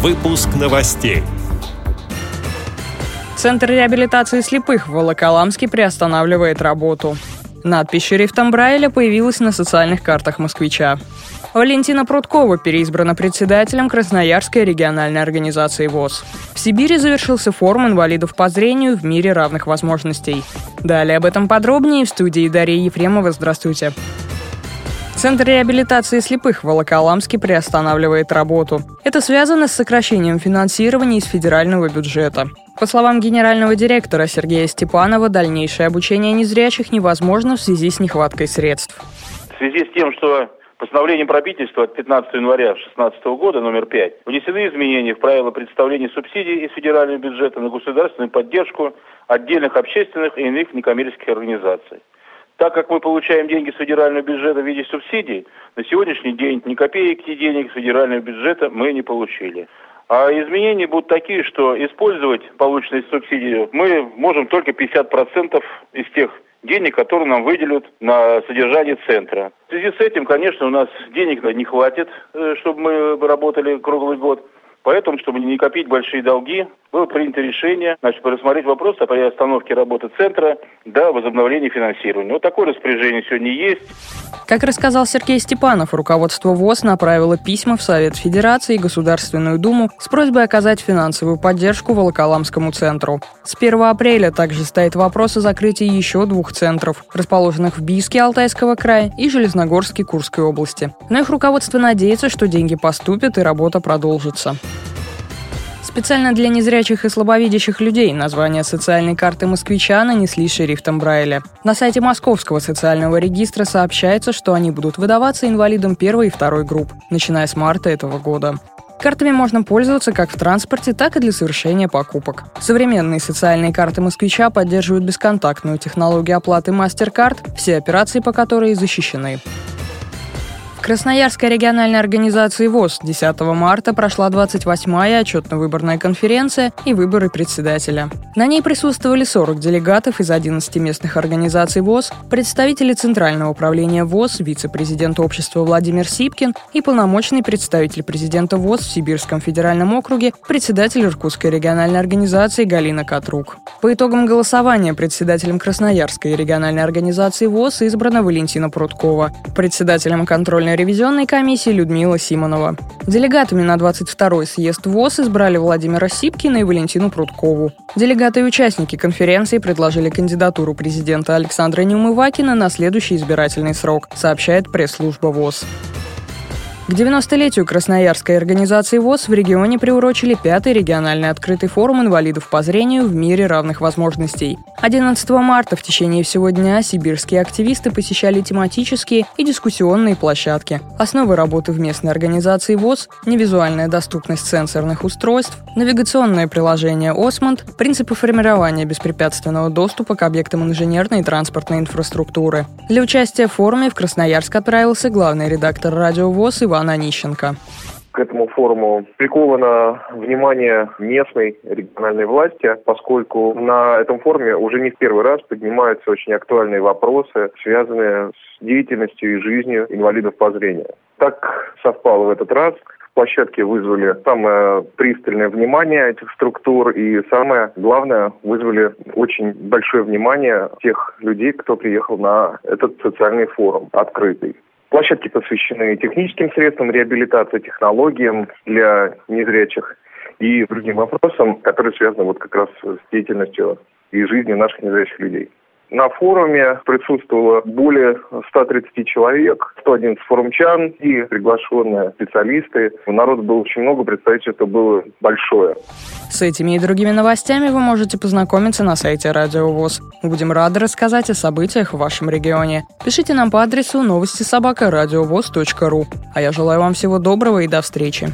Выпуск новостей. Центр реабилитации слепых в Волоколамске приостанавливает работу. Надпись шрифтом Брайля появилась на социальных картах москвича. Валентина Прудкова переизбрана председателем Красноярской региональной организации ВОЗ. В Сибири завершился форум инвалидов по зрению в мире равных возможностей. Далее об этом подробнее в студии Дарья Ефремова. Здравствуйте. Центр реабилитации слепых в Волоколамске приостанавливает работу. Это связано с сокращением финансирования из федерального бюджета. По словам генерального директора Сергея Степанова, дальнейшее обучение незрячих невозможно в связи с нехваткой средств. В связи с тем, что Постановлением правительства от 15 января 2016 года номер 5 внесены изменения в правила представления субсидий из федерального бюджета на государственную поддержку отдельных общественных и иных некоммерческих организаций. Так как мы получаем деньги с федерального бюджета в виде субсидий, на сегодняшний день ни копейки денег с федерального бюджета мы не получили. А изменения будут такие, что использовать полученные субсидии мы можем только 50% из тех денег, которые нам выделят на содержание центра. В связи с этим, конечно, у нас денег не хватит, э, чтобы мы работали круглый год. Поэтому, чтобы не копить большие долги, было принято решение значит, рассмотреть вопрос о приостановке работы центра до возобновления финансирования. Вот такое распоряжение сегодня есть. Как рассказал Сергей Степанов, руководство ВОЗ направило письма в Совет Федерации и Государственную Думу с просьбой оказать финансовую поддержку Волоколамскому центру. С 1 апреля также стоит вопрос о закрытии еще двух центров, расположенных в Бийске Алтайского края и Железногорске Курской области. Но их руководство надеется, что деньги поступят и работа продолжится. Специально для незрячих и слабовидящих людей название социальной карты москвича нанесли шрифтом Брайля. На сайте Московского социального регистра сообщается, что они будут выдаваться инвалидам первой и второй групп, начиная с марта этого года. Картами можно пользоваться как в транспорте, так и для совершения покупок. Современные социальные карты москвича поддерживают бесконтактную технологию оплаты MasterCard, все операции по которой защищены. Красноярской региональной организации ВОЗ 10 марта прошла 28-я отчетно-выборная конференция и выборы председателя. На ней присутствовали 40 делегатов из 11 местных организаций ВОЗ, представители Центрального управления ВОЗ, вице-президент общества Владимир Сипкин и полномочный представитель президента ВОЗ в Сибирском федеральном округе, председатель Иркутской региональной организации Галина Катрук. По итогам голосования председателем Красноярской региональной организации ВОЗ избрана Валентина Прудкова, председателем контрольной ревизионной комиссии Людмила Симонова. Делегатами на 22-й съезд ВОЗ избрали Владимира Сипкина и Валентину Прудкову. Делегаты и участники конференции предложили кандидатуру президента Александра Неумывакина на следующий избирательный срок, сообщает пресс-служба ВОЗ. К 90-летию Красноярской организации ВОЗ в регионе приурочили пятый региональный открытый форум инвалидов по зрению в мире равных возможностей. 11 марта в течение всего дня сибирские активисты посещали тематические и дискуссионные площадки. Основы работы в местной организации ВОЗ – невизуальная доступность сенсорных устройств, навигационное приложение «Осмонд», принципы формирования беспрепятственного доступа к объектам инженерной и транспортной инфраструктуры. Для участия в форуме в Красноярск отправился главный редактор радио ВОЗ Иван Ивана Онищенко к этому форуму приковано внимание местной региональной власти, поскольку на этом форуме уже не в первый раз поднимаются очень актуальные вопросы, связанные с деятельностью и жизнью инвалидов по зрению. Так совпало в этот раз. Площадки вызвали самое пристальное внимание этих структур и самое главное вызвали очень большое внимание тех людей, кто приехал на этот социальный форум открытый. Площадки посвящены техническим средствам реабилитации, технологиям для незрячих и другим вопросам, которые связаны вот как раз с деятельностью и жизнью наших незрячих людей. На форуме присутствовало более 130 человек, 111 форумчан и приглашенные специалисты. Народ было очень много, представительство было большое. С этими и другими новостями вы можете познакомиться на сайте Радио ВОЗ. Будем рады рассказать о событиях в вашем регионе. Пишите нам по адресу новости собака ру. А я желаю вам всего доброго и до встречи.